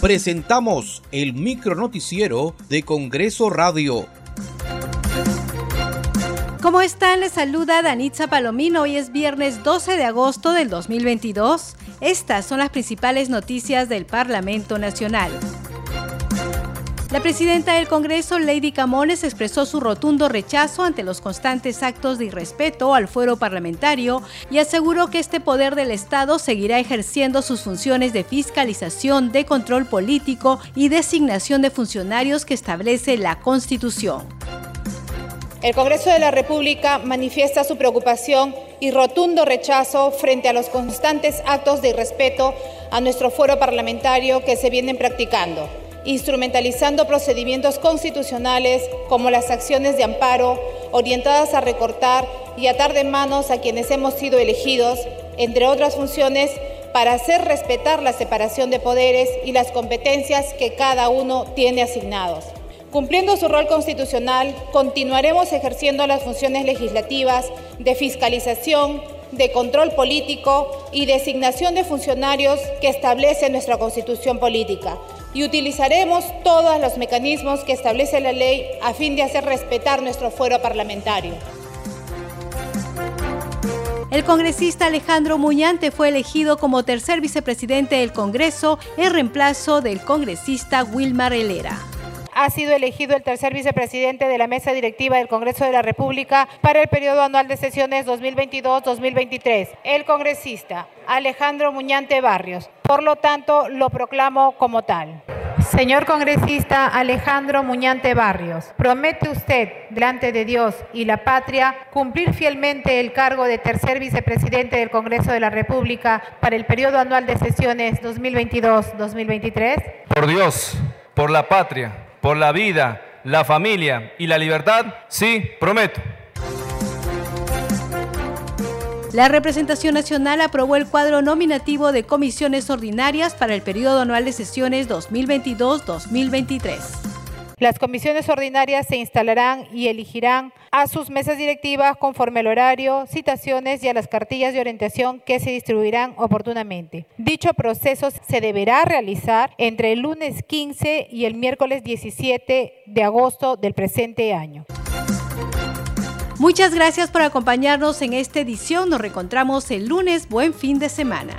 presentamos el micronoticiero de Congreso Radio. ¿Cómo están? Les saluda Danitza Palomino. Hoy es viernes 12 de agosto del 2022. Estas son las principales noticias del Parlamento Nacional. La presidenta del Congreso, Lady Camones, expresó su rotundo rechazo ante los constantes actos de irrespeto al fuero parlamentario y aseguró que este poder del Estado seguirá ejerciendo sus funciones de fiscalización, de control político y designación de funcionarios que establece la Constitución. El Congreso de la República manifiesta su preocupación y rotundo rechazo frente a los constantes actos de irrespeto a nuestro fuero parlamentario que se vienen practicando instrumentalizando procedimientos constitucionales como las acciones de amparo orientadas a recortar y atar de manos a quienes hemos sido elegidos, entre otras funciones, para hacer respetar la separación de poderes y las competencias que cada uno tiene asignados. Cumpliendo su rol constitucional, continuaremos ejerciendo las funciones legislativas de fiscalización, de control político y designación de funcionarios que establece nuestra Constitución política, y utilizaremos todos los mecanismos que establece la ley a fin de hacer respetar nuestro fuero parlamentario. El congresista Alejandro Muñante fue elegido como tercer vicepresidente del Congreso en reemplazo del congresista Wilmar Helera ha sido elegido el tercer vicepresidente de la mesa directiva del Congreso de la República para el periodo anual de sesiones 2022-2023, el congresista Alejandro Muñante Barrios. Por lo tanto, lo proclamo como tal. Señor congresista Alejandro Muñante Barrios, ¿promete usted, delante de Dios y la patria, cumplir fielmente el cargo de tercer vicepresidente del Congreso de la República para el periodo anual de sesiones 2022-2023? Por Dios, por la patria por la vida, la familia y la libertad? Sí, prometo. La representación nacional aprobó el cuadro nominativo de comisiones ordinarias para el periodo anual de sesiones 2022-2023. Las comisiones ordinarias se instalarán y elegirán a sus mesas directivas conforme al horario, citaciones y a las cartillas de orientación que se distribuirán oportunamente. Dicho proceso se deberá realizar entre el lunes 15 y el miércoles 17 de agosto del presente año. Muchas gracias por acompañarnos en esta edición. Nos reencontramos el lunes. Buen fin de semana.